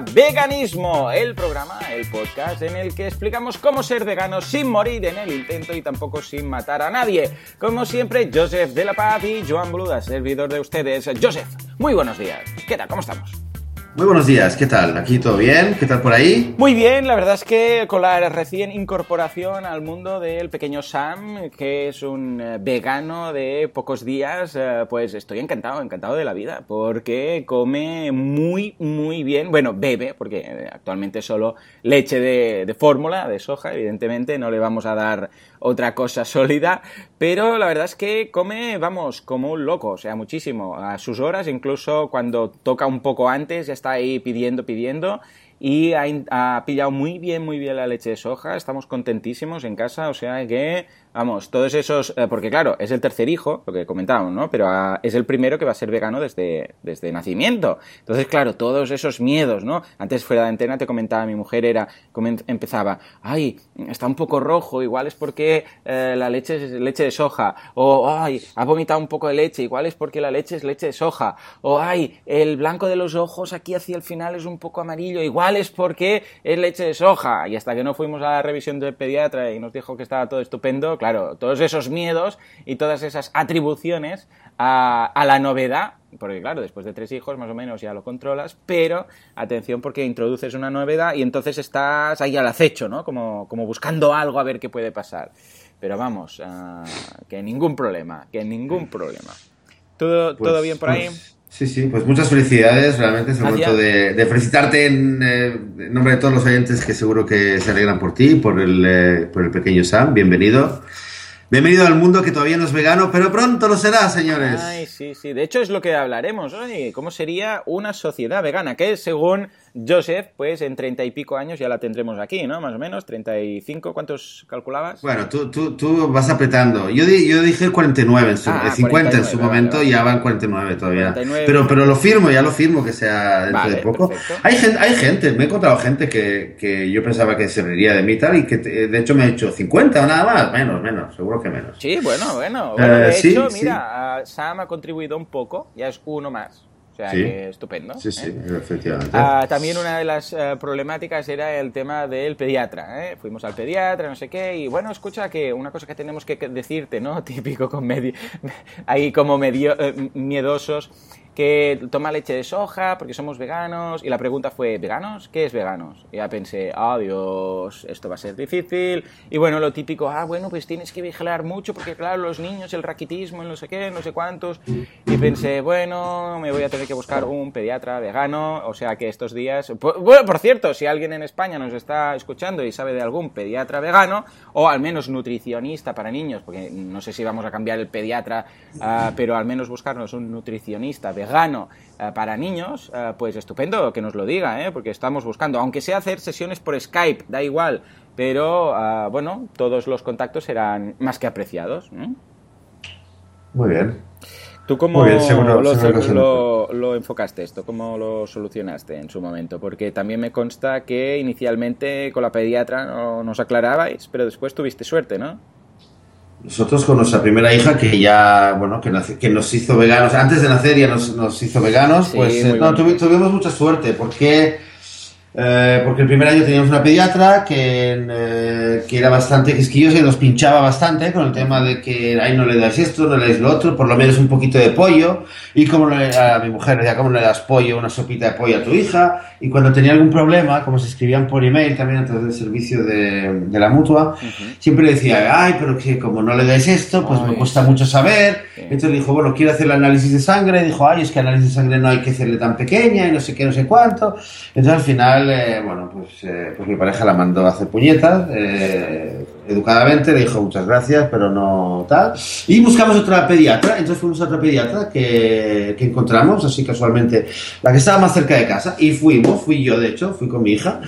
Veganismo, el programa, el podcast en el que explicamos cómo ser veganos sin morir en el intento y tampoco sin matar a nadie. Como siempre, Joseph de la Paz y Joan Bluda, servidor de ustedes. Joseph, muy buenos días. ¿Qué tal? ¿Cómo estamos? Muy buenos días, ¿qué tal? ¿Aquí todo bien? ¿Qué tal por ahí? Muy bien, la verdad es que con la recién incorporación al mundo del pequeño Sam, que es un eh, vegano de pocos días, eh, pues estoy encantado, encantado de la vida, porque come muy, muy bien, bueno, bebe, porque eh, actualmente solo leche de, de fórmula, de soja, evidentemente, no le vamos a dar otra cosa sólida, pero la verdad es que come, vamos, como un loco, o sea, muchísimo, a sus horas, incluso cuando toca un poco antes, ya está ahí pidiendo, pidiendo, y ha, pillado muy bien, muy bien la leche de soja, estamos contentísimos en casa, o sea que Vamos, todos esos, eh, porque claro, es el tercer hijo, lo que comentábamos, ¿no? Pero ah, es el primero que va a ser vegano desde, desde nacimiento. Entonces, claro, todos esos miedos, ¿no? Antes fuera de antena te comentaba mi mujer, era, empezaba, ay, está un poco rojo, igual es porque eh, la leche es leche de soja, o ay, ha vomitado un poco de leche, igual es porque la leche es leche de soja, o ay, el blanco de los ojos aquí hacia el final es un poco amarillo, igual es porque es leche de soja. Y hasta que no fuimos a la revisión del pediatra y nos dijo que estaba todo estupendo, claro, todos esos miedos y todas esas atribuciones a, la novedad, porque claro, después de tres hijos más o menos ya lo controlas, pero atención porque introduces una novedad y entonces estás ahí al acecho, ¿no? Como, como buscando algo a ver qué puede pasar. Pero vamos, uh, que ningún problema, que ningún problema. ¿Todo, ¿todo pues, bien por ahí? Pues, sí, sí, pues muchas felicidades, realmente es el momento de, felicitarte eh, en, nombre de todos los oyentes que seguro que se alegran por ti, por el, eh, por el pequeño Sam, bienvenido. Bienvenido al mundo que todavía no es vegano, pero pronto lo será, señores. Ay, sí, sí. De hecho, es lo que hablaremos hoy. ¿Cómo sería una sociedad vegana? Que según Joseph, pues en treinta y pico años ya la tendremos aquí, ¿no? Más o menos, treinta y cinco, ¿cuántos calculabas? Bueno, tú, tú, tú vas apretando. Yo, yo dije 49 en su, ah, 50 en su momento y ya van 49 todavía. Pero, pero lo firmo, ya lo firmo que sea dentro de poco. Hay gente, hay gente, me he encontrado gente que, que yo pensaba que se reiría de mí tal y que de hecho me ha hecho 50 o nada más, menos, menos, seguro que menos. Sí, bueno, bueno. bueno de eh, hecho, mira, Sam ha contribuido un poco, ya es uno más. Que estupendo. Sí, sí, ¿eh? efectivamente. Ah, también una de las eh, problemáticas era el tema del pediatra. ¿eh? Fuimos al pediatra, no sé qué, y bueno, escucha que una cosa que tenemos que decirte, ¿no? Típico con medio, ahí como medio miedosos que toma leche de soja porque somos veganos. Y la pregunta fue, ¿veganos? ¿Qué es veganos? Y ya pensé, ah, Dios, esto va a ser difícil. Y bueno, lo típico, ah, bueno, pues tienes que vigilar mucho porque, claro, los niños, el raquitismo, no sé qué, no sé cuántos. Y pensé, bueno, me voy a tener que buscar un pediatra vegano. O sea que estos días. Bueno, por cierto, si alguien en España nos está escuchando y sabe de algún pediatra vegano, o al menos nutricionista para niños, porque no sé si vamos a cambiar el pediatra, ah, pero al menos buscarnos un nutricionista vegano vegano eh, para niños, eh, pues estupendo que nos lo diga, ¿eh? porque estamos buscando, aunque sea hacer sesiones por Skype, da igual, pero bueno, todos los contactos serán más que apreciados. Muy bien. ¿Tú cómo lo, lo, enfocaste esto? ¿Cómo lo solucionaste en su momento? Porque también me consta que inicialmente con la pediatra no nos aclarabais, pero después tuviste suerte, ¿no? Nosotros con nuestra primera hija, que ya, bueno, que, que nos hizo veganos, antes de nacer ya nos, nos hizo veganos, pues eh, no, tuvimos mucha suerte, porque eh, porque el primer año teníamos una pediatra que, eh, que, era bastante quisquillosa y nos pinchaba bastante con el tema de que ahí no le das esto, no le das lo otro, por lo menos un poquito de pollo. Y como a mi mujer decía, ¿cómo le das pollo, una sopita de pollo a tu hija? Y cuando tenía algún problema, como se escribían por email también a través del servicio de, de la mutua, siempre le decía, ay, pero que como no le dais esto, pues me cuesta mucho saber. Entonces dijo, bueno, quiero hacer el análisis de sangre. Dijo, ay, es que análisis de sangre no hay que hacerle tan pequeña y no sé qué, no sé cuánto. Entonces al final bueno, pues, eh, pues, mi pareja la mandó a hacer puñetas, eh, educadamente, le dijo muchas gracias, pero no tal. Y buscamos otra pediatra, entonces fuimos a otra pediatra que, que encontramos, así casualmente, la que estaba más cerca de casa, y fuimos, fui yo de hecho, fui con mi hija,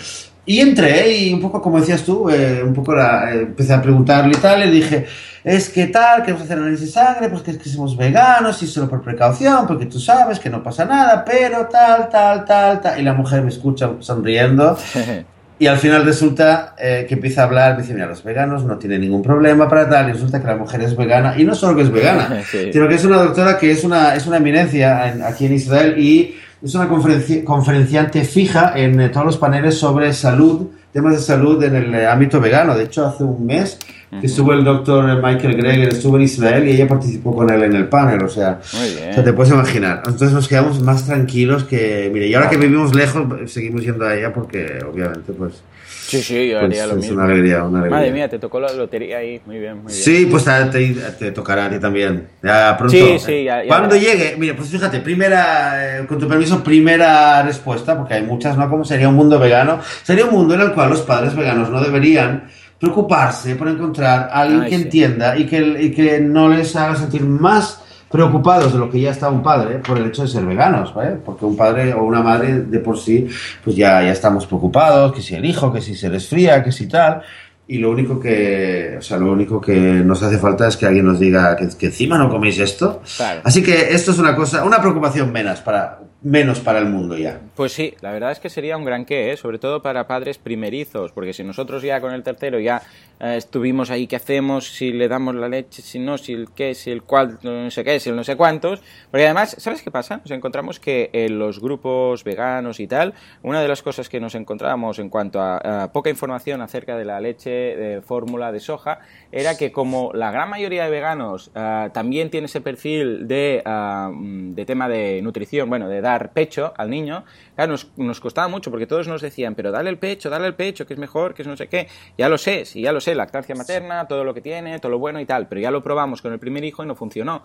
y entré y un poco, como decías tú, eh, un poco la, eh, empecé a preguntarle y tal, le dije, es que tal, queremos hacer análisis de sangre, pues que es que somos veganos y solo por precaución, porque tú sabes que no pasa nada, pero tal, tal, tal, tal. Y la mujer me escucha sonriendo. Y al final resulta eh, que empieza a hablar, dice, mira, los veganos no tienen ningún problema para tal, y resulta que la mujer es vegana, y no solo que es vegana, sino que es una doctora que es una, es una eminencia aquí en Israel y es una conferenciante fija en eh, todos los paneles sobre salud, temas de salud en el ámbito vegano. De hecho, hace un mes que estuvo el doctor Michael Greger, estuvo en Israel y ella participó con él en el panel, o sea, te puedes imaginar. Entonces nos quedamos más tranquilos que, mire, y ahora que vivimos lejos, seguimos yendo a ella porque obviamente pues... Sí, sí, yo haría pues, lo mismo. Es una alegría, una alegría. Madre mía, te tocó la lotería ahí, muy bien, muy bien. Sí, pues te, te, tocará a ti también. Ya pronto. Sí, sí, ya, Cuando llegue, mire, pues fíjate, primera, eh, con tu permiso, primera respuesta, porque hay muchas, ¿no? ¿Cómo sería un mundo vegano? Sería un mundo en el cual los padres veganos no deberían preocuparse por encontrar a alguien que entienda y que, que no les haga sentir más preocupados de lo que ya está un padre por el hecho de ser veganos, ¿vale? Porque un padre o una madre de por sí, pues ya, ya estamos preocupados, que si el hijo, que si se resfría, que si tal, y lo único que, o sea, lo único que nos hace falta es que alguien nos diga que, que encima no coméis esto. Así que esto es una cosa, una preocupación menos para, menos para el mundo ya. Pues sí, la verdad es que sería un gran qué, ¿eh? sobre todo para padres primerizos, porque si nosotros ya con el tercero ya eh, estuvimos ahí, ¿qué hacemos? Si le damos la leche, si no, si el qué, si el cual, no sé qué, si el no sé cuántos. Porque además, ¿sabes qué pasa? Nos encontramos que en los grupos veganos y tal, una de las cosas que nos encontrábamos en cuanto a, poca información acerca de la leche de fórmula de soja, era que como la gran mayoría de veganos eh, también tiene ese perfil de, de tema de nutrición, bueno, de pecho al niño, nos, nos, costaba mucho porque todos nos decían, pero dale el pecho, dale el pecho, que es mejor, que es no sé qué. Ya lo sé, sí, ya lo sé, lactancia materna, todo lo que tiene, todo lo bueno y tal, pero ya lo probamos con el primer hijo y no funcionó.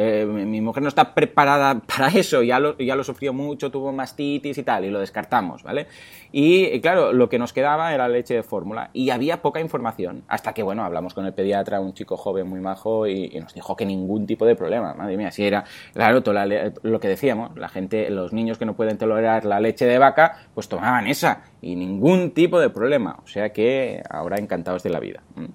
Eh, mi mujer no está preparada para eso, ya lo, ya lo sufrió mucho, tuvo mastitis y tal, y lo descartamos, ¿vale? Y claro, lo que nos quedaba era leche de fórmula y había poca información, hasta que, bueno, hablamos con el pediatra, un chico joven muy majo, y, nos dijo que ningún tipo de problema, madre mía, si era, claro, lo que decíamos, la gente, los niños que no pueden tolerar la leche de vaca, pues tomaban esa y ningún tipo de problema, o sea que ahora encantados de la vida. Mm.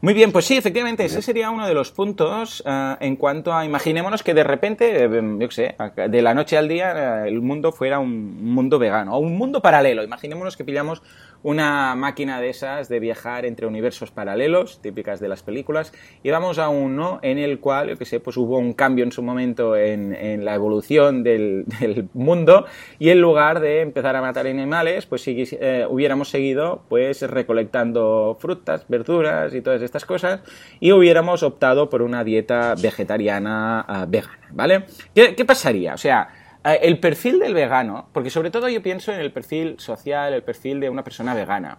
Muy bien, pues sí, efectivamente, ese sería uno de los puntos eh, en cuanto a, imaginémonos que de repente, eh, yo qué sé, de la noche al día eh, el mundo fuera un mundo vegano, o un mundo paralelo. Imaginémonos que pillamos una máquina de esas de viajar entre universos paralelos, típicas de las películas, y vamos a uno en el cual, yo que sé, pues hubo un cambio en su momento en, la evolución del, mundo, y en lugar de empezar a matar animales, pues si eh, hubiéramos seguido pues recolectando frutas, verduras y todas estas cosas, y hubiéramos optado por una dieta vegetariana ah, vegana, ¿vale? ¿Qué, ¿Qué pasaría? O sea, el perfil del vegano, porque sobre todo yo pienso en el perfil social, el perfil de una persona vegana.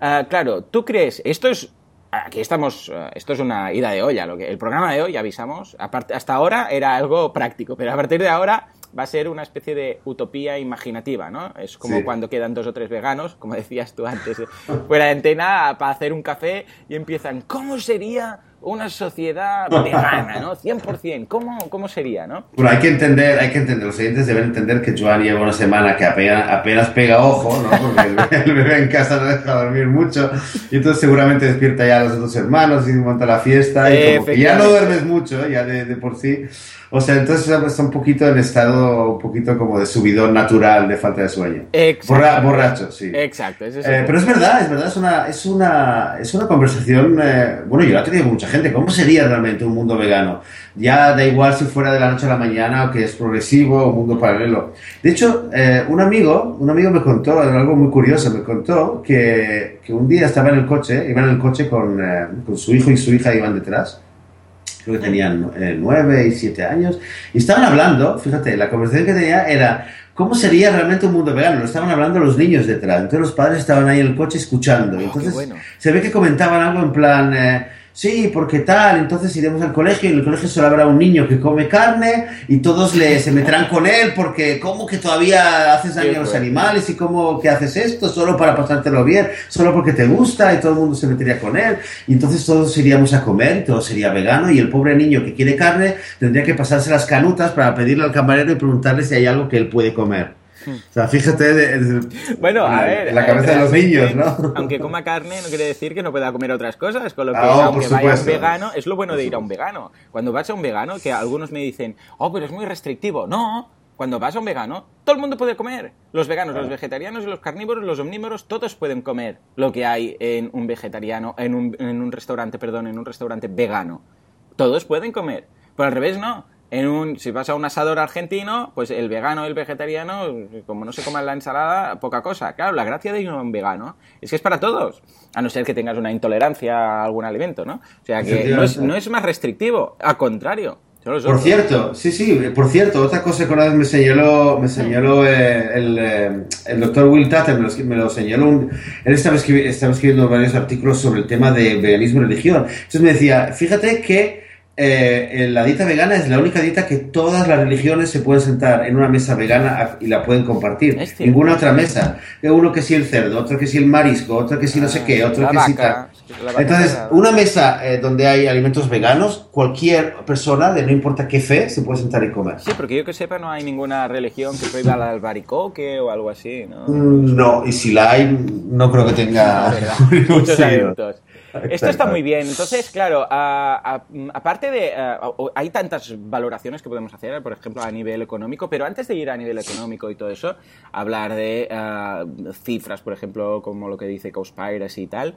Eh, claro, tú crees, esto es aquí estamos, eh, esto es una ida de olla. Lo que, el programa de hoy, avisamos, hasta ahora era algo práctico, pero a partir de ahora va a ser una especie de utopía imaginativa, ¿no? Es como cuando quedan dos o tres veganos, como decías tú antes, fuera de antena, para hacer un café y empiezan, ¿cómo sería una sociedad vegana, ¿no? 100%, ¿cómo, cómo sería, no? Bueno, hay que entender, hay que entender, los oyentes deben entender que Joan lleva una semana que apenas, apenas pega ojo, ¿no? Porque el, bebé en casa no deja dormir mucho y entonces seguramente despierta ya a los dos hermanos y monta la fiesta y como que ya no duermes mucho, ya de, de por sí. O sea, entonces está un poquito en estado, un poquito como de subidón natural de falta de sueño. Exacto. borracho, sí. Exacto. Eh, pero es verdad, es verdad, es una, es una, es una conversación, eh, bueno, yo la he tenido con mucha gente, ¿cómo sería realmente un mundo vegano? Ya da igual si fuera de la noche a la mañana o que es progresivo o un mundo paralelo. De hecho, eh, un amigo, un amigo me contó algo muy curioso, me contó que, que un día estaba en el coche, iba en el coche con, con su hijo y su hija iban detrás creo que tenían eh, nueve y siete años, y estaban hablando, fíjate, la conversación que tenía era cómo sería realmente un mundo vegano. Lo estaban hablando los niños detrás, entonces los padres estaban ahí en el coche escuchando. Oh, entonces se ve que comentaban algo en plan... Eh, sí, porque tal, entonces iremos al colegio y en el colegio solo habrá un niño que come carne y todos le, se meterán con él porque ¿cómo que todavía haces daño a los animales y cómo que haces esto solo para pasártelo bien, solo porque te gusta y todo el mundo se metería con él. Y entonces todos iríamos a comer, todo sería vegano y el pobre niño que quiere carne tendría que pasarse las canutas para pedirle al camarero y preguntarle si hay algo que él puede comer. O sea, fíjate de, bueno, a ver, la cabeza de los niños, ¿no? Aunque coma carne no quiere decir que no pueda comer otras cosas, con lo que ah, aunque vaya un vegano, es lo bueno de ir a un vegano. Cuando vas a un vegano, que algunos me dicen, oh, pero es muy restrictivo. No, cuando vas a un vegano, todo el mundo puede comer. Los veganos, los vegetarianos y los carnívoros, los omnívoros, todos pueden comer lo que hay en un vegetariano, en un, en un restaurante, perdón, en un restaurante vegano. Todos pueden comer. Pero al revés no. En un, si vas a un asador argentino, pues el vegano y el vegetariano, como no se coman la ensalada, poca cosa. Claro, la gracia de un vegano es que es para todos, a no ser que tengas una intolerancia a algún alimento, ¿no? O sea que no es, no es más restrictivo, al contrario. Por cierto, sí, sí, por cierto, otra cosa que una vez me señaló, me señaló eh, el, eh, el, doctor Will Tatter, me lo, señaló, él estaba, estaba escribiendo varios artículos sobre el tema de veganismo y religión. Entonces me decía, fíjate que eh, la dieta vegana es la única dieta que todas las religiones se pueden sentar en una mesa vegana y la pueden compartir. Ninguna otra mesa. Uno que sí el cerdo, otro que sí el marisco, otro que sí no sé qué, otro que sí tal. Entonces, una mesa eh, donde hay alimentos veganos, cualquier persona, de no importa qué fe, se puede sentar y comer. Sí, porque yo que sepa no hay ninguna religión que prohíba el albaricoque o algo así, ¿no? Mm, no, y si la hay, no creo que tenga muchos. Esto está muy bien. Entonces, claro, aparte de... hay tantas valoraciones que podemos hacer, por ejemplo, a nivel económico, pero antes de ir a nivel económico y todo eso, hablar de cifras, por ejemplo, como lo que dice Cowspiracy y tal,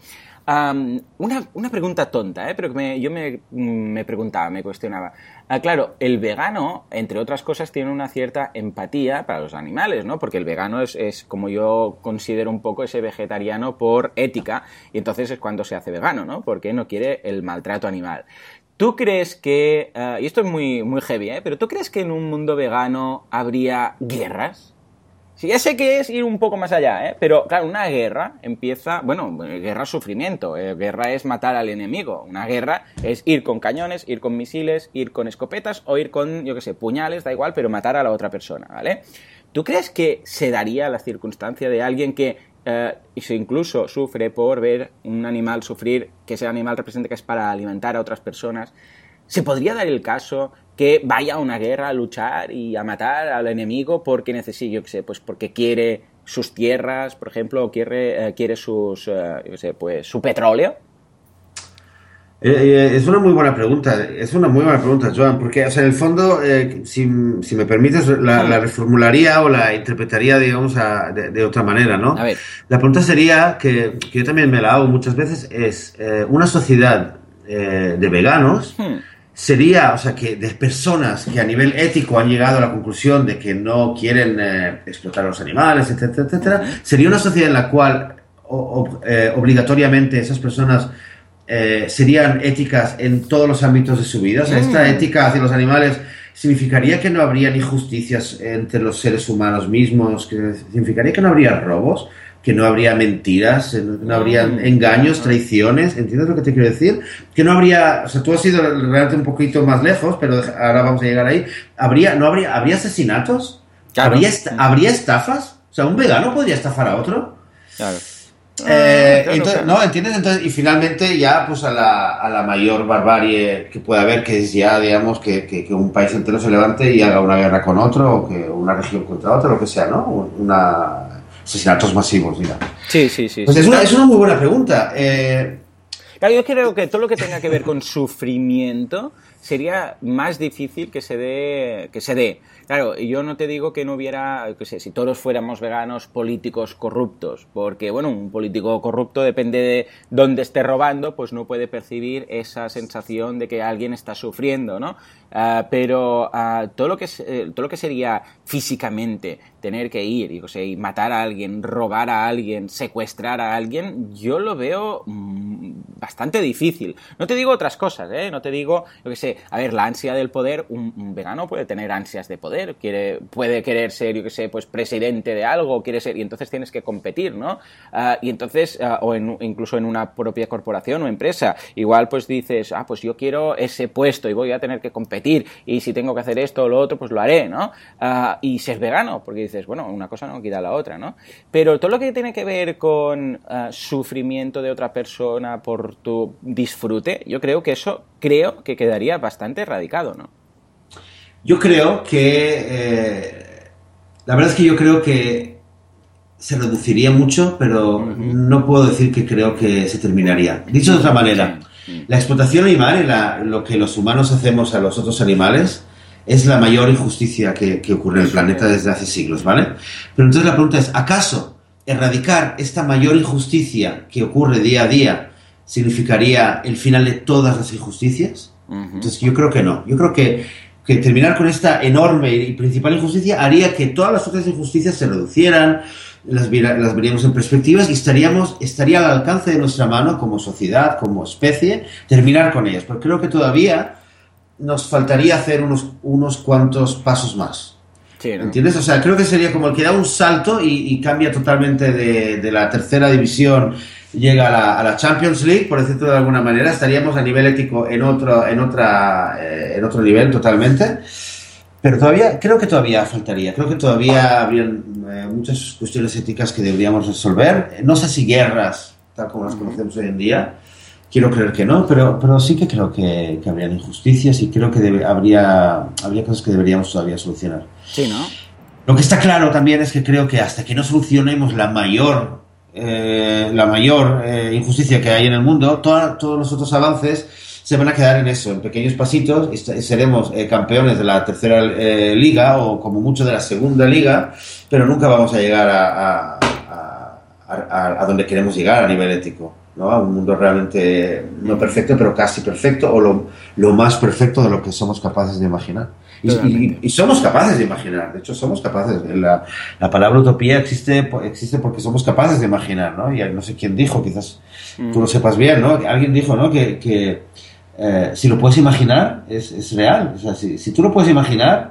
una, una, pregunta tonta, ¿eh? pero que yo me, me, preguntaba, me cuestionaba. Ah, claro, el vegano, entre otras cosas, tiene una cierta empatía para los animales, ¿no? Porque el vegano es, es, como yo considero un poco ese vegetariano por ética, y entonces es cuando se hace vegano, ¿no? Porque no quiere el maltrato animal. ¿Tú crees que, ah, y esto es muy, muy heavy, ¿eh? pero ¿tú crees que en un mundo vegano habría guerras? Sí, ya sé que es ir un poco más allá, ¿eh? pero claro, una guerra empieza, bueno, guerra es sufrimiento, eh, guerra es matar al enemigo, una guerra es ir con cañones, ir con misiles, ir con escopetas o ir con, yo qué sé, puñales, da igual, pero matar a la otra persona, ¿vale? ¿Tú crees que se daría la circunstancia de alguien que eh, incluso sufre por ver un animal sufrir, que ese animal represente que es para alimentar a otras personas? ¿Se podría dar el caso que vaya a una guerra a luchar y a matar al enemigo porque necesita, yo qué sé, pues porque quiere sus tierras, por ejemplo, o quiere, eh, quiere sus, eh, yo sé, pues su petróleo? Eh, es una muy buena pregunta, es una muy buena pregunta, Joan, porque, o sea, en el fondo, si, si, me permites, la, reformularía o la interpretaría, digamos, de, otra manera, ¿no? A ver. La pregunta sería, que, que, yo también me la hago muchas veces, es una sociedad de veganos, hmm sería, o sea, que de personas que a nivel ético han llegado a la conclusión de que no quieren eh, explotar a los animales, etcétera, etcétera, sería una sociedad en la cual eh, obligatoriamente esas personas eh, serían éticas en todos los ámbitos de su vida. O sea, esta mm. ética hacia los animales significaría que no habría injusticias entre los seres humanos mismos, que significaría que no habría robos que no habría mentiras, eh, no habría mm. engaños, traiciones, ¿entiendes lo que te quiero decir? Que no habría, o sea, tú has ido realmente un poquito más lejos, pero ahora vamos a llegar ahí. ¿Habría, no habría, ¿habría asesinatos? ¿Habría, ¿Habría estafas? O sea, ¿un vegano podría estafar a otro? Claro. Eh, entonces, no, ¿entiendes? Entonces, y finalmente ya pues a la, a la mayor barbarie que puede haber, que es ya, digamos, que, que, que, un país entero se levante y haga una guerra con otro, o que una región contra otra, lo que sea, ¿no? Una, asesinatos masivos, digamos. Sí, sí, sí. Pues Es, una, es, una, muy buena pregunta. Eh... Claro, yo creo que todo lo que tenga que ver con sufrimiento sería más difícil que se dé, que se dé. Claro, yo no te digo que no hubiera, que sé, si todos fuéramos veganos, políticos corruptos, porque, bueno, un político corrupto depende de dónde esté robando, pues no puede percibir esa sensación de que alguien está sufriendo, ¿no? Ah, pero ah, todo, lo que eh, todo lo que sería físicamente tener que ir y, matar a alguien, robar a alguien, secuestrar a alguien, yo lo veo mm, bastante difícil. No te digo otras cosas, ¿eh? No te digo, yo que sé, a ver, la ansia del poder, un, vegano puede tener ansias de poder, quiere, puede querer ser, yo que sé, pues presidente de algo, quiere ser, y entonces tienes que competir, ¿no? Ah, y entonces, o incluso en una propia corporación o empresa, igual pues dices, ah, pues yo quiero ese puesto y voy a tener que competir y si tengo que hacer esto o lo otro, pues lo haré, ¿no? Ah, y ser vegano, porque dices, bueno, una cosa no quita la otra, ¿no? Pero todo lo que tiene que ver con ah, sufrimiento de otra persona por tu disfrute, yo creo que eso, creo que quedaría bastante erradicado, ¿no? Yo creo que... Eh, la verdad es que yo creo que se reduciría mucho, pero no puedo decir que creo que se terminaría. Dicho de otra manera, la explotación animal y lo que los humanos hacemos a los otros animales es la mayor injusticia que, ocurre en el planeta desde hace siglos, ¿vale? Pero entonces la pregunta es, ¿acaso erradicar esta mayor injusticia que ocurre día a día significaría el final de todas las injusticias? Entonces yo creo que no. Yo creo que, que, terminar con esta enorme y principal injusticia haría que todas las otras injusticias se reducieran, las, las veríamos en perspectivas y estaríamos, estaría al alcance de nuestra mano como sociedad, como especie, terminar con ellas. Pero creo que todavía nos faltaría hacer unos, unos cuantos pasos más. ¿Entiendes? O sea, creo que sería como el que da un salto y, cambia totalmente de, la tercera división, llega a la, Champions League, por decirlo de alguna manera, estaríamos a nivel ético en otro, en otra, eh, en otro nivel totalmente. Pero todavía, creo que todavía faltaría, creo que todavía habrían eh, muchas cuestiones éticas que deberíamos resolver. No sé si guerras, tal como las conocemos hoy en día, Quiero creer que no, pero, pero sí que creo que, que habrían injusticias y creo que habría, habría cosas que deberíamos todavía solucionar. Sí, ¿no? Lo que está claro también es que creo que hasta que no solucionemos la mayor, eh, la mayor eh, injusticia que hay en el mundo, todos los otros avances se van a quedar en eso, en pequeños pasitos, y seremos eh, campeones de la tercera liga o como mucho de la segunda liga, pero nunca vamos a llegar a, a, a donde queremos llegar a nivel ético. ¿no? a un mundo realmente no perfecto, pero casi perfecto, o lo, lo más perfecto de lo que somos capaces de imaginar. Y, somos capaces de imaginar, de hecho somos capaces. La, la, palabra utopía existe, existe porque somos capaces de imaginar, ¿no? Y no sé quién dijo, quizás tú lo sepas bien, ¿no? Alguien dijo, ¿no? Que, que eh, si lo puedes imaginar, es, es real. O sea, si, si, tú lo puedes imaginar,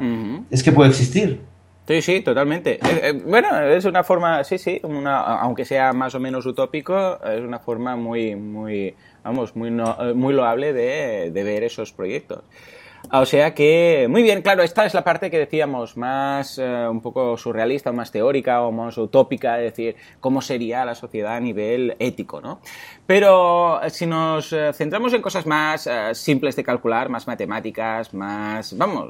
es que puede existir. Sí, sí, totalmente. Eh, eh, bueno, es una forma, sí, sí, una, aunque sea más o menos utópico, es una forma muy, muy, vamos, muy, eh, muy loable de, de ver esos proyectos. O sea que, muy bien, claro, esta es la parte que decíamos más un poco surrealista, más teórica o más utópica, es decir, cómo sería la sociedad a nivel ético, ¿no? Pero eh, si nos eh, centramos en cosas más eh, simples de calcular, más matemáticas, más, vamos,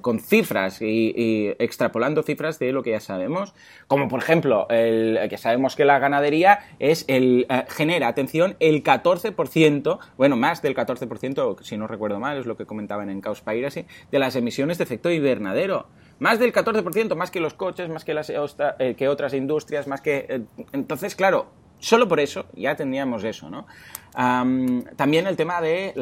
con cifras y, extrapolando cifras de lo que ya sabemos, como por ejemplo, el, que sabemos que la ganadería es el, genera, atención, el 14%, bueno, más del 14%, si no recuerdo mal, es lo que comentaban en Piracy, de las emisiones de efecto invernadero. Más del 14%, más que los coches, más que, las, que otras industrias, más que... entonces, claro, Solo por eso ya tendríamos eso, ¿no? también el tema de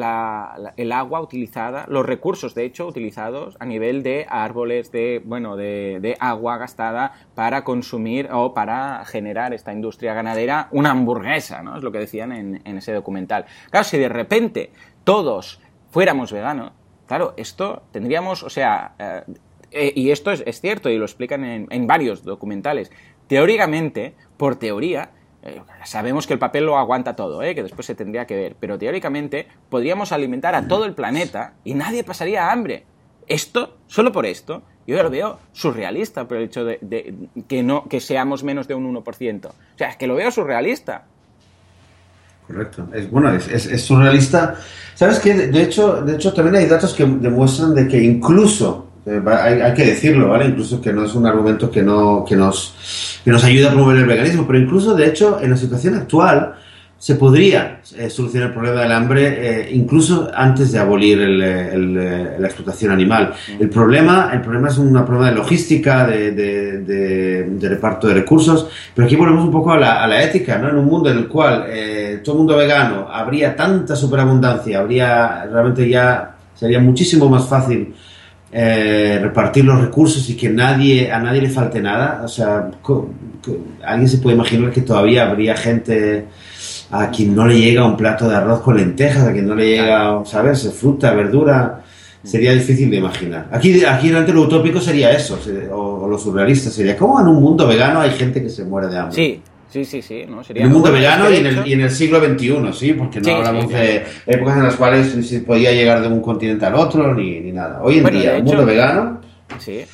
el agua utilizada, los recursos, de hecho, utilizados a nivel de árboles, de, bueno, de, agua gastada para consumir o para generar esta industria ganadera una hamburguesa, ¿no? Es lo que decían en, ese documental. Claro, si de repente todos fuéramos veganos, claro, esto tendríamos, o sea, eh, eh, y esto es, es, cierto y lo explican en, en varios documentales, teóricamente, por teoría, eh, sabemos que el papel lo aguanta todo, ¿eh? que después se tendría que ver, pero teóricamente podríamos alimentar a todo el planeta y nadie pasaría hambre. Esto, solo por esto, yo lo veo surrealista por el hecho de, que, no, que seamos menos de un 1%. O sea, es que lo veo surrealista. Correcto. Es, bueno, es, surrealista. ¿Sabes qué? De hecho, de hecho, también hay datos que demuestran de que incluso eh, hay, que decirlo, ¿vale? Incluso que no es un argumento que, no, que, nos, que nos ayuda a promover el veganismo, pero incluso, de hecho, en la situación actual se podría eh, solucionar el problema del hambre eh, incluso antes de abolir la explotación animal. Mm. El problema, el problema es un problema de logística, de, de, reparto de recursos, pero aquí volvemos un poco a la, a la ética, ¿no? En un mundo en el cual todo el mundo vegano habría tanta superabundancia, habría realmente ya sería muchísimo más fácil eh, repartir los recursos y que nadie a nadie le falte nada. O sea, alguien se puede imaginar que todavía habría gente a quien no le llega un plato de arroz con lentejas, a quien no le llega, ¿sabes? Fruta, verdura. Sería difícil de imaginar. Aquí, aquí realmente lo utópico sería eso, o, lo surrealista sería, ¿cómo en un mundo vegano hay gente que se muere de hambre? Sí, Sí, sí, sí. ¿no? Sería en el mundo vegano y en el, y en el, siglo XXI, sí, porque no hablamos de épocas en las cuales se podía llegar de un continente al otro ni, ni nada. Hoy en día, el mundo vegano. Sí.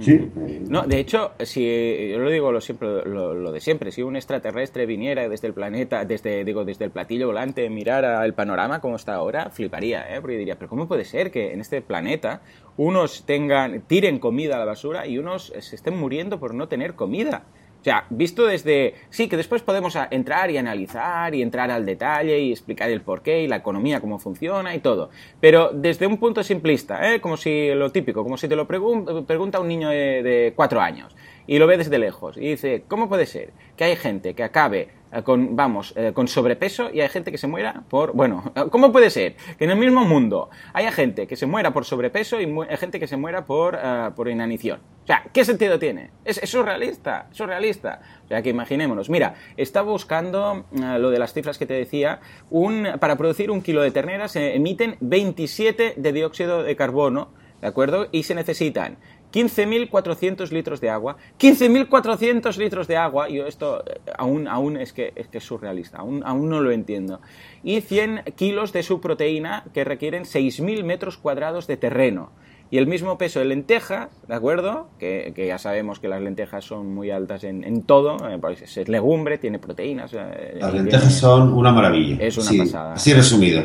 Sí. No, de hecho, si yo lo digo lo siempre lo, de siempre, si un extraterrestre viniera desde el planeta, desde digo desde el platillo volante, mirara el panorama como está ahora, fliparía, ¿eh? Porque diría, pero cómo puede ser que en este planeta unos tengan tiren comida a la basura y unos se estén muriendo por no tener comida? O sea, visto desde... Sí, que después podemos entrar y analizar y entrar al detalle y explicar el porqué y la economía, cómo funciona y todo. Pero desde un punto simplista, ¿eh? como si lo típico, como si te lo pregunta un niño de cuatro años y lo ve desde lejos y dice, ¿cómo puede ser que hay gente que acabe eh, con, vamos, eh, con sobrepeso y hay gente que se muera por, bueno, ¿cómo puede ser que en el mismo mundo haya gente que se muera por sobrepeso y hay gente que se muera por, uh, por inanición? O sea, ¿qué sentido tiene? Es, es, surrealista, surrealista. O sea, que imaginémonos. Mira, estaba buscando lo de las cifras que te decía. Un, para producir un kilo de ternera se emiten 27 de dióxido de carbono, ¿de acuerdo? Y se necesitan 15.400 litros de agua. 15.400 litros de agua. Yo esto eh, aún, aún es, que, es que es surrealista. Aún, aún no lo entiendo. Y 100 kilos de su proteína que requieren 6.000 metros cuadrados de terreno. Y el mismo peso de lentejas, ¿de acuerdo? Que, ya sabemos que las lentejas son muy altas en, todo. Eh, pues es legumbre, tiene proteínas. Eh, las lentejas son una maravilla. Es una pasada. Así resumido.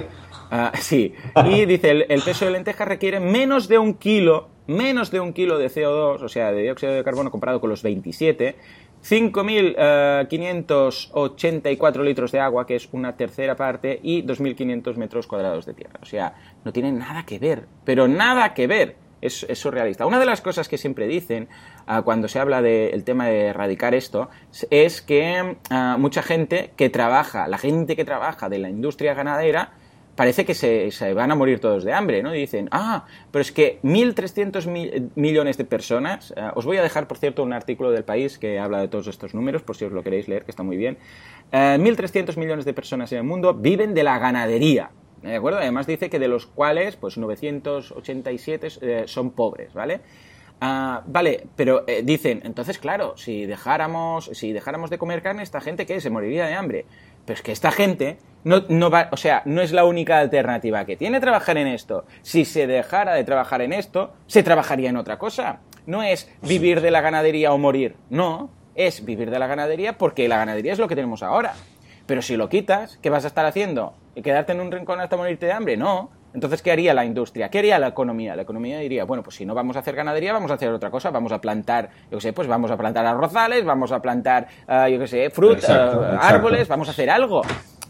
Ah, sí. Y dice, el, el peso de lentejas requiere menos de un kilo menos de un kilo de CO2, o sea, de dióxido de carbono comparado con los 27, 5.584 litros de agua, que es una tercera parte, y 2.500 metros cuadrados de tierra. O sea, no tiene nada que ver, pero nada que ver. Es, surrealista. Una de las cosas que siempre dicen ah, cuando se habla del tema de erradicar esto es que ah, mucha gente que trabaja, la gente que trabaja de la industria ganadera, parece que se, van a morir todos de hambre, ¿no? Dicen, ah, pero es que 1.300 millones de personas, eh, os voy a dejar, por cierto, un artículo del país que habla de todos estos números, por si os lo queréis leer, que está muy bien. 1.300 eh, millones de personas en el mundo viven de la ganadería, ¿de acuerdo? Además dice que de los cuales, pues 987 eh, son pobres, ¿vale? Ah, vale, pero dicen, entonces claro, si dejáramos, si dejáramos de comer carne, esta gente ¿qué? se moriría de hambre. Pero es que esta gente no, no va, o sea, no es la única alternativa que tiene trabajar en esto. Si se dejara de trabajar en esto, se trabajaría en otra cosa. No es vivir de la ganadería o morir. No, es vivir de la ganadería porque la ganadería es lo que tenemos ahora. Pero si lo quitas, ¿qué vas a estar haciendo? ¿Quedarte en un rincón hasta morirte de hambre? No. Entonces, ¿qué haría la industria? ¿Qué haría la economía? La economía diría, bueno, pues si no vamos a hacer ganadería, vamos a hacer otra cosa, vamos a plantar, yo qué sé, pues vamos a plantar arrozales, vamos a plantar, uh, yo qué sé, frutas, uh, árboles, vamos a hacer algo.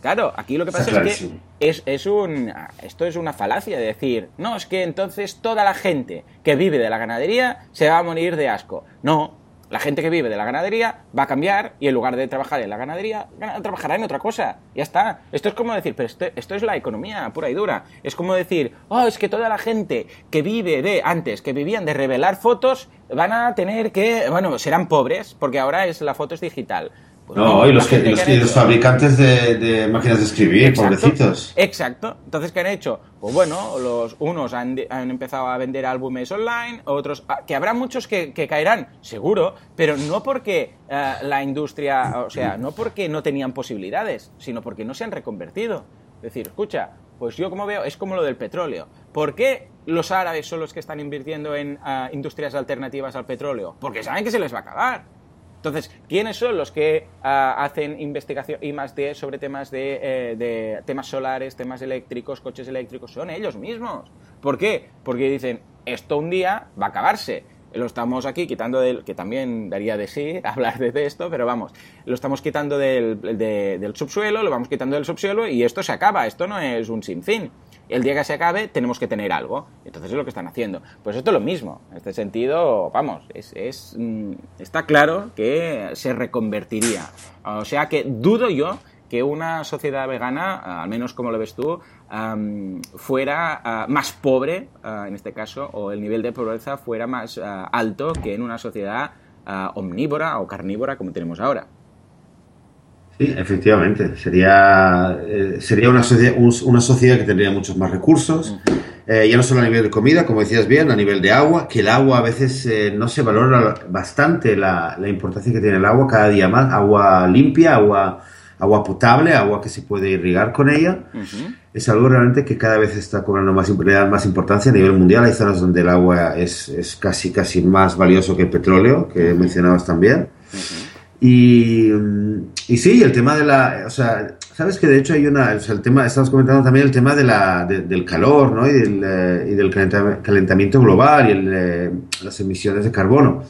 Claro, aquí lo que pasa es que es, es, un, esto es una falacia de decir, no, es que entonces toda la gente que vive de la ganadería se va a morir de asco. No, la gente que vive de la ganadería va a cambiar y en lugar de trabajar en la ganadería, trabajará en otra cosa. Ya está. Esto es como decir, pero esto, es la economía pura y dura. Es como decir, oh, es que toda la gente que vive de, antes, que vivían de revelar fotos, van a tener que, bueno, serán pobres, porque ahora es la foto es digital. No, y los, que, los, fabricantes de, máquinas de escribir, pobrecitos. Exacto. Entonces, ¿qué han hecho? Pues bueno, los unos han, empezado a vender álbumes online, otros... Ah, que habrá muchos que, caerán, seguro, pero no porque eh, la industria... O sea, no porque no tenían posibilidades, sino porque no se han reconvertido. Es decir, escucha, pues yo como veo, es como lo del petróleo. ¿Por qué los árabes son los que están invirtiendo en ah, industrias alternativas al petróleo? Porque saben que se les va a acabar. Entonces, ¿quiénes son los que ah, hacen investigación y más de sobre temas eh, de, temas solares, temas eléctricos, coches eléctricos? Son ellos mismos. ¿Por qué? Porque dicen, esto un día va a acabarse. Lo estamos aquí quitando del, que también daría de sí hablar de esto, pero vamos, lo estamos quitando del, del subsuelo, lo vamos quitando del subsuelo y esto se acaba, esto no es un sinfín el día que se acabe tenemos que tener algo. Entonces es lo que están haciendo. Pues esto es lo mismo. En este sentido, vamos, es, mm, está claro que se reconvertiría. O sea que dudo yo que una sociedad vegana, al menos como lo ves tú, fuera ah, más pobre, ah, en este caso, o el nivel de pobreza fuera más ah, alto que en una sociedad omnívora o carnívora como tenemos ahora. Sí, efectivamente. Sería, eh, sería una, sociedad, una sociedad que tendría muchos más recursos, eh, ya no solo a nivel de comida, como decías bien, a nivel de agua, que el agua a veces eh, no se valora bastante la, la, importancia que tiene el agua cada día más. Agua limpia, agua, agua potable, agua que se puede irrigar con ella. Es algo realmente que cada vez está cobrando más, más importancia a nivel mundial. Hay zonas donde el agua es, es casi, casi más valioso que el petróleo, que mencionabas también. Y, y sí, el tema de la... O sea, sabes que de hecho hay una, el tema, estamos comentando también el tema de la, del calor, ¿no? Y del, eh, y del calentamiento global y el, eh, las emisiones de carbono.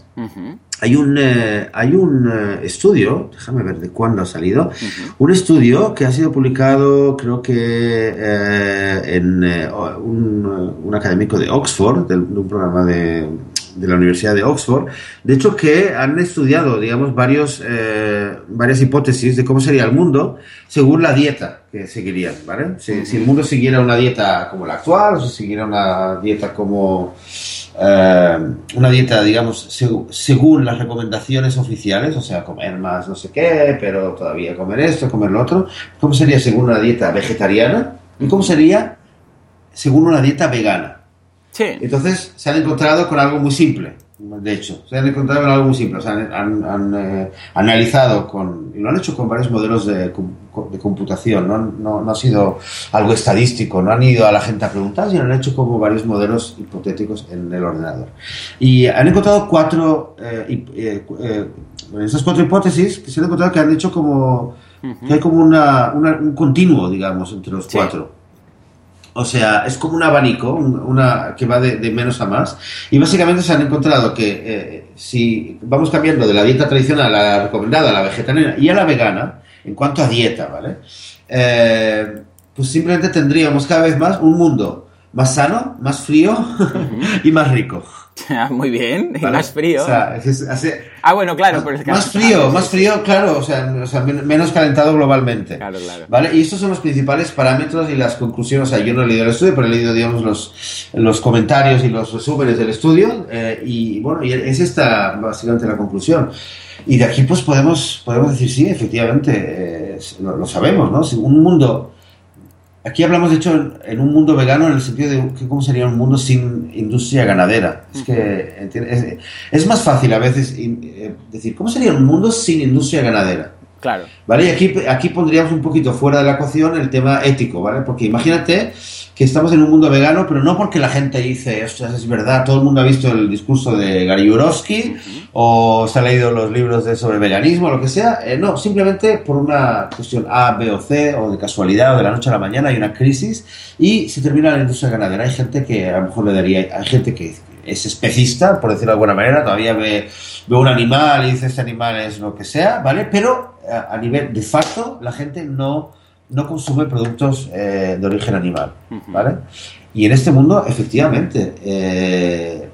Hay un, eh, hay un estudio, déjame ver de cuándo ha salido, un estudio que ha sido publicado, creo que en un, un, académico de Oxford, de un programa de, de la Universidad de Oxford, de hecho que han estudiado, digamos, varios, eh, varias hipótesis de cómo sería el mundo según la dieta que seguirían, ¿vale? Si, el mundo siguiera una dieta como la actual, o si siguiera una dieta como... Eh, una dieta, digamos, según las recomendaciones oficiales, o sea, comer más no sé qué, pero todavía comer esto, comer lo otro, ¿cómo sería según una dieta vegetariana? ¿Y cómo sería según una dieta vegana? Entonces se han encontrado con algo muy simple, de hecho, se han encontrado con algo muy simple. O sea, han, eh, analizado con, y lo han hecho con varios modelos de, computación, ¿no? No, ha sido algo estadístico, no han ido a la gente a preguntar, sino han hecho como varios modelos hipotéticos en el ordenador. Y han encontrado cuatro, eh, eh, en esas cuatro hipótesis, que se han encontrado que han hecho como, que hay como una, un continuo, digamos, entre los cuatro. O sea, es como un abanico, una que va de, menos a más. Y básicamente se han encontrado que eh, si vamos cambiando de la dieta tradicional a la recomendada, a la vegetariana y a la vegana, en cuanto a dieta, ¿vale? Eh, pues simplemente tendríamos cada vez más un mundo más sano, más frío y más rico. Muy bien, y más frío. ah, bueno, claro, es Más frío, más frío, claro, o sea, menos calentado globalmente. Claro, claro. ¿Vale? Y estos son los principales parámetros y las conclusiones. O sea, yo no he leído el estudio, pero he leído, digamos, los, los comentarios y los resúmenes del estudio. Eh, y bueno, y es esta básicamente la conclusión. Y de aquí, pues podemos, podemos decir, sí, efectivamente, eh, lo, lo, sabemos, ¿no? Si un mundo Aquí hablamos, de hecho, en un mundo vegano en el sentido de cómo sería un mundo sin industria ganadera. Es que es, más fácil a veces eh, decir, ¿cómo sería un mundo sin industria ganadera? Claro. ¿Vale? Y aquí, aquí pondríamos un poquito fuera de la ecuación el tema ético, ¿vale? Porque imagínate que estamos en un mundo vegano, pero no porque la gente dice, ostras, es verdad, todo el mundo ha visto el discurso de Gary Yourofsky o se ha leído los libros de sobre veganismo lo que sea, eh, no, simplemente por una cuestión A, B o C, o de casualidad, o de la noche a la mañana hay una crisis y se termina la industria ganadera. Hay gente que a lo mejor le daría, hay gente que es especista, por decirlo de alguna manera, todavía ve, ve un animal y dice este animal es lo que sea, ¿vale? Pero a, a nivel de facto la gente no no consume productos eh, de origen animal, ¿vale? Y en este mundo, efectivamente, eh,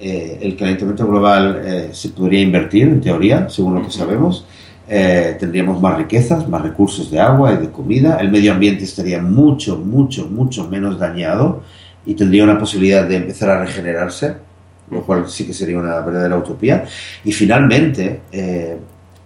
eh, el calentamiento global se podría invertir, en teoría, según lo que sabemos. tendríamos más riquezas, más recursos de agua y de comida. El medio ambiente estaría mucho, mucho, mucho menos dañado y tendría una posibilidad de empezar a regenerarse, lo cual sí que sería una verdadera utopía. Y finalmente,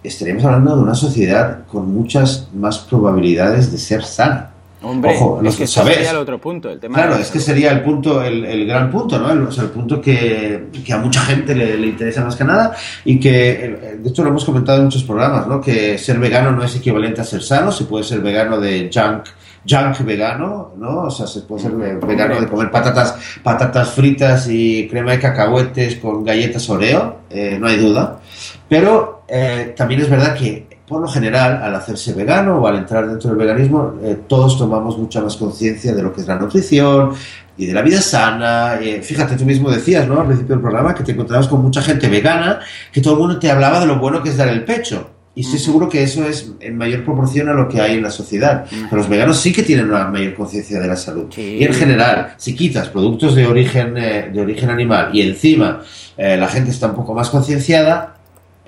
estaríamos hablando de una sociedad con muchas más probabilidades de ser sana. Hombre, Ojo, es que sería el otro punto. El tema claro, es que sería el punto, el, gran punto, ¿no? El, o sea, el punto que, que, a mucha gente le, interesa más que nada y que, de hecho, lo hemos comentado en muchos programas, ¿no? Que ser vegano no es equivalente a ser sano, se puede ser vegano de junk junk vegano, ¿no? O sea, se puede ser vegano de comer patatas, patatas fritas y crema de cacahuetes con galletas Oreo, eh, no hay duda. Pero eh, también es verdad que, por lo general, al hacerse vegano o al entrar dentro del veganismo, eh, todos tomamos mucha más conciencia de lo que es la nutrición y de la vida sana. Eh, fíjate, tú mismo decías, ¿no? Al principio del programa, que te encontrabas con mucha gente vegana, que todo el mundo te hablaba de lo bueno que es dar el pecho. Y estoy seguro que eso es en mayor proporción a lo que hay en la sociedad. Pero los veganos sí que tienen una mayor conciencia de la salud. Y en general, si quitas productos de origen, de origen animal y encima la gente está un poco más concienciada,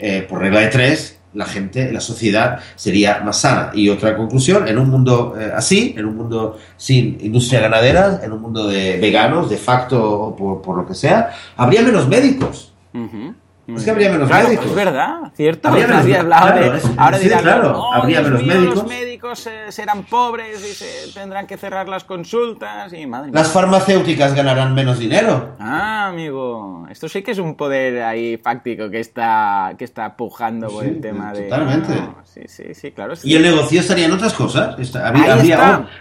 eh, por regla de tres, la gente, la sociedad sería más sana. Y otra conclusión, en un mundo eh, así, en un mundo sin industria ganadera, en un mundo de veganos, de facto o por, lo que sea, habría menos médicos. Es que habría menos médicos. Es verdad, cierto. Habría menos, ahora dirán, claro, habría menos médicos. Los médicos eh, serán pobres y se tendrán que cerrar las consultas y madre Las farmacéuticas ganarán menos dinero. Ah, amigo. Esto sí que es un poder ahí fáctico que está, que está pujando por el tema de. Totalmente. sí, sí, sí, claro. Y el negocio estaría en otras cosas.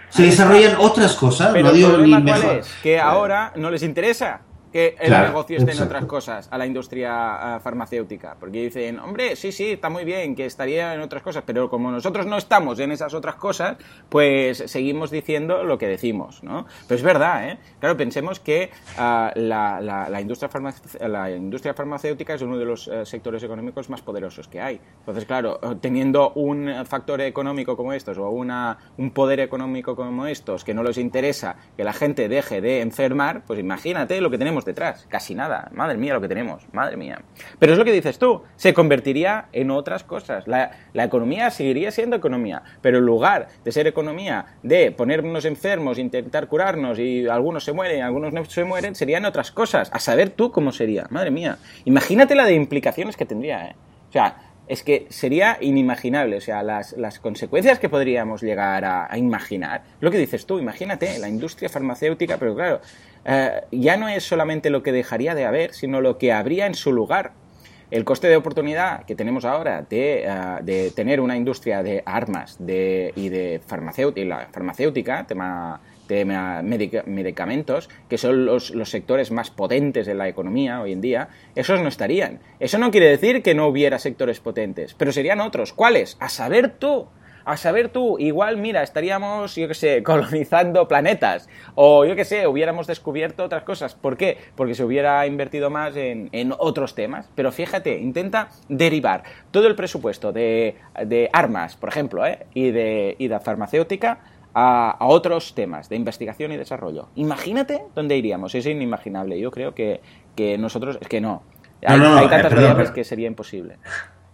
se desarrollan otras cosas. Pero no digo ni mejor. Es que ahora no les interesa que el negocio esté en otras cosas, a la industria farmacéutica. Porque dicen, hombre, sí, sí, está muy bien, que estaría en otras cosas, pero como nosotros no estamos en esas otras cosas, pues seguimos diciendo lo que decimos, ¿no? Pero es verdad, ¿eh? Claro, pensemos que ah, la, la, industria la industria farmacéutica es uno de los eh, sectores económicos más poderosos que hay. Entonces, claro, teniendo un factor económico como estos o una, un poder económico como estos que no les interesa que la gente deje de enfermar, pues imagínate lo que tenemos detrás. Casi nada. Madre mía lo que tenemos. Madre mía. Pero es lo que dices tú. Se convertiría en otras cosas. La, economía seguiría siendo economía. Pero en lugar de ser economía de ponernos enfermos, intentar curarnos y algunos se mueren, algunos no se mueren, serían otras cosas. A saber tú cómo sería. Madre mía. Imagínate la de implicaciones que tendría, ¿eh? O sea, es que sería inimaginable, o sea, las, consecuencias que podríamos llegar a, imaginar. Lo que dices tú, imagínate, la industria farmacéutica, pero claro, eh, ya no es solamente lo que dejaría de haber, sino lo que habría en su lugar. El coste de oportunidad que tenemos ahora de, eh, tener una industria de armas y de farmacéutica, farmacéutica tema de medicamentos, que son los, los, sectores más potentes de la economía hoy en día, esos no estarían. Eso no quiere decir que no hubiera sectores potentes, pero serían otros. ¿Cuáles? A saber tú. A saber tú, igual, mira, estaríamos, yo qué sé, colonizando planetas. O yo qué sé, hubiéramos descubierto otras cosas. ¿Por qué? Porque se hubiera invertido más en, en otros temas. Pero fíjate, intenta derivar todo el presupuesto de, de armas, por ejemplo, ¿eh? y, de, y de farmacéutica a, otros temas de investigación y desarrollo. Imagínate dónde iríamos, es inimaginable. Yo creo que, que nosotros, es que no. Hay, hay tantas variables que sería imposible.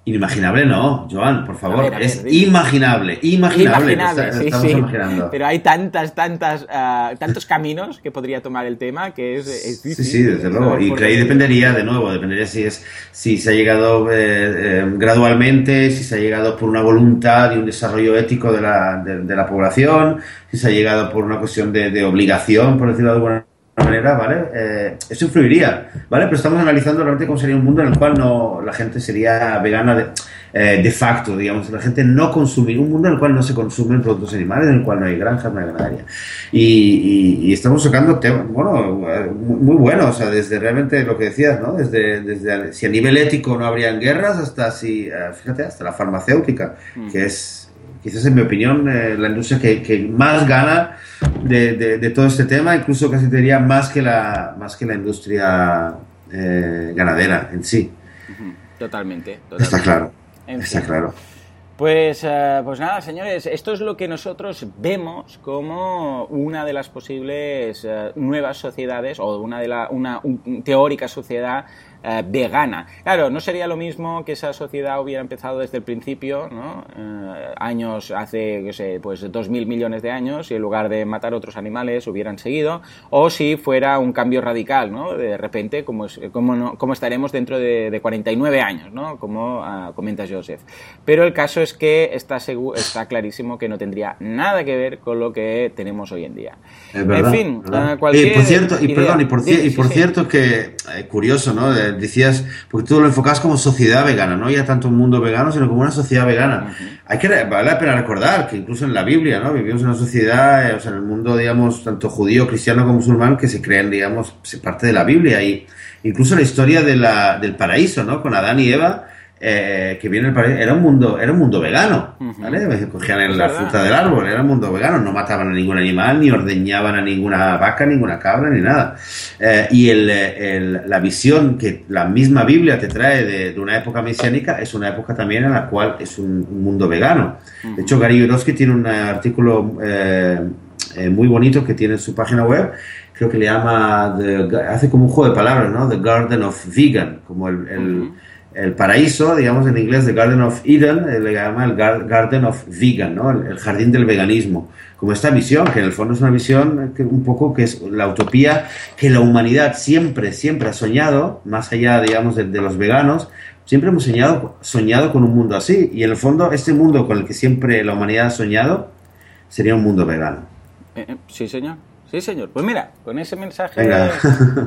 Inimaginable no, Joan, por favor. es imaginable, imaginable. estamos Imaginando. Pero hay tantas, tantas, ah, tantos caminos que podría tomar el tema que es, Sí, sí, desde luego. Y ahí dependería, de nuevo, dependería si es si se ha llegado eh, eh, gradualmente, si se ha llegado por una voluntad y un desarrollo ético de la, de, la población, si se ha llegado por una cuestión de, de obligación, por decirlo de alguna manera, ¿vale? Eh, eso influiría, ¿vale? Pero estamos analizando realmente cómo sería un mundo en el cual no la gente sería vegana de, eh, de facto, digamos, la gente no consumiría, un mundo en el cual no se consumen productos animales, en el cual no hay granjas, no hay ganadería. Y, estamos sacando temas, bueno, muy, buenos, o sea, desde realmente lo que decías, ¿no? Desde, desde si a nivel ético no habrían guerras, hasta si, eh, fíjate, hasta la farmacéutica, mm. que es quizás en mi opinión, la industria que, que más gana de, de, todo este tema, incluso casi te diría más que la, más que la industria eh, ganadera en sí. Totalmente, Está claro. Está claro. Pues, eh, pues nada, señores, esto es lo que nosotros vemos como una de las posibles eh, nuevas sociedades o una de la, una teórica sociedad eh, vegana. Claro, no sería lo mismo que esa sociedad hubiera empezado desde el principio, ¿no? Eh, años, hace, qué sé, pues dos mil millones de años, y en lugar de matar otros animales hubieran seguido, o si fuera un cambio radical, ¿no? De repente, como, es, como, como estaremos dentro de, de, 49 años, ¿no? Como uh, comenta Joseph. Pero el caso es que está, está clarísimo que no tendría nada que ver con lo que tenemos hoy en día. en fin, uh, cualquier. por cierto, y, perdón, y por, y por cierto que, eh, curioso, ¿no? Decías, porque tú lo enfocas como sociedad vegana, no ya tanto un mundo vegano, sino como una sociedad vegana. Hay que, vale la pena recordar que incluso en la Biblia, ¿no? Vivimos en una sociedad, eh, o sea, en el mundo, digamos, tanto judío, cristiano como musulmán, que se creen, digamos, parte de la Biblia. Y incluso la historia de la, del paraíso, ¿no? Con Adán y Eva, eh, que viene el era un mundo era un mundo vegano ¿vale? cogían la fruta del árbol era un mundo vegano no mataban a ningún animal ni ordeñaban a ninguna vaca ninguna cabra ni nada. Eh, y el, la visión que la misma Biblia te trae de, una época mesiánica es una época también en la cual es un, mundo vegano. De hecho Gary Yourofsky tiene un artículo eh, muy bonito que tiene en su página web creo que le llama hace como un juego de palabras no The Garden of Vegan como el el paraíso, digamos en inglés, The Garden of Eden, eh, le llama el Garden of Vegan, ¿no? el, jardín del veganismo. Como esta visión, que en el fondo es una visión que un poco que es la utopía que la humanidad siempre, siempre ha soñado, más allá, digamos, de, los veganos, siempre hemos soñado, soñado con un mundo así. Y en el fondo, este mundo con el que siempre la humanidad ha soñado sería un mundo vegano. Eh, eh, sí, señor. Sí, señor. Pues mira, con ese mensaje,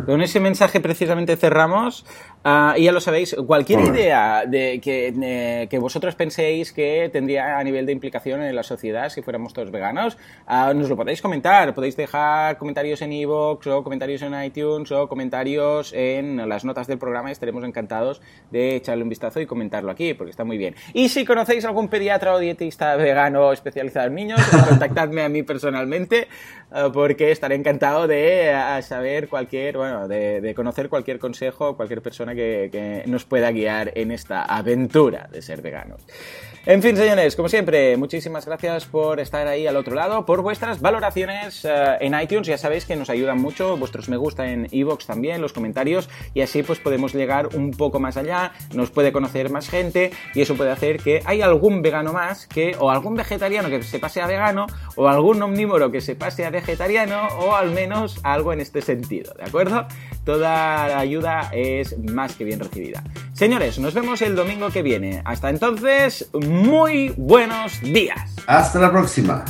con ese mensaje precisamente cerramos. Ah, y ya lo sabéis, cualquier idea de que, eh, que, vosotros penséis que tendría a nivel de implicación en la sociedad si fuéramos todos veganos, uh, nos lo podéis comentar. Podéis dejar comentarios en iVoox o comentarios en iTunes o comentarios en las notas del programa. Estaremos encantados de echarle un vistazo y comentarlo aquí, porque está muy bien. Y si conocéis algún pediatra o dietista vegano especializado en niños, contactadme a mí personalmente, uh, porque estaré encantado de saber cualquier, bueno, de, de conocer cualquier consejo, cualquier persona que, nos pueda guiar en esta aventura de ser veganos. En fin, señores, como siempre, muchísimas gracias por estar ahí al otro lado, por vuestras valoraciones eh, en iTunes, ya sabéis que nos ayudan mucho, vuestros me gusta en iVoox también, los comentarios, y así pues podemos llegar un poco más allá, nos puede conocer más gente, y eso puede hacer que hay algún vegano más que, o algún vegetariano que se pase a vegano, o algún omnívoro que se pase a vegetariano, o al menos algo en este sentido, ¿de acuerdo? Toda ayuda es más que bien recibida. Señores, nos vemos el domingo que viene. Hasta entonces, muy buenos días. Hasta la próxima.